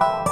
you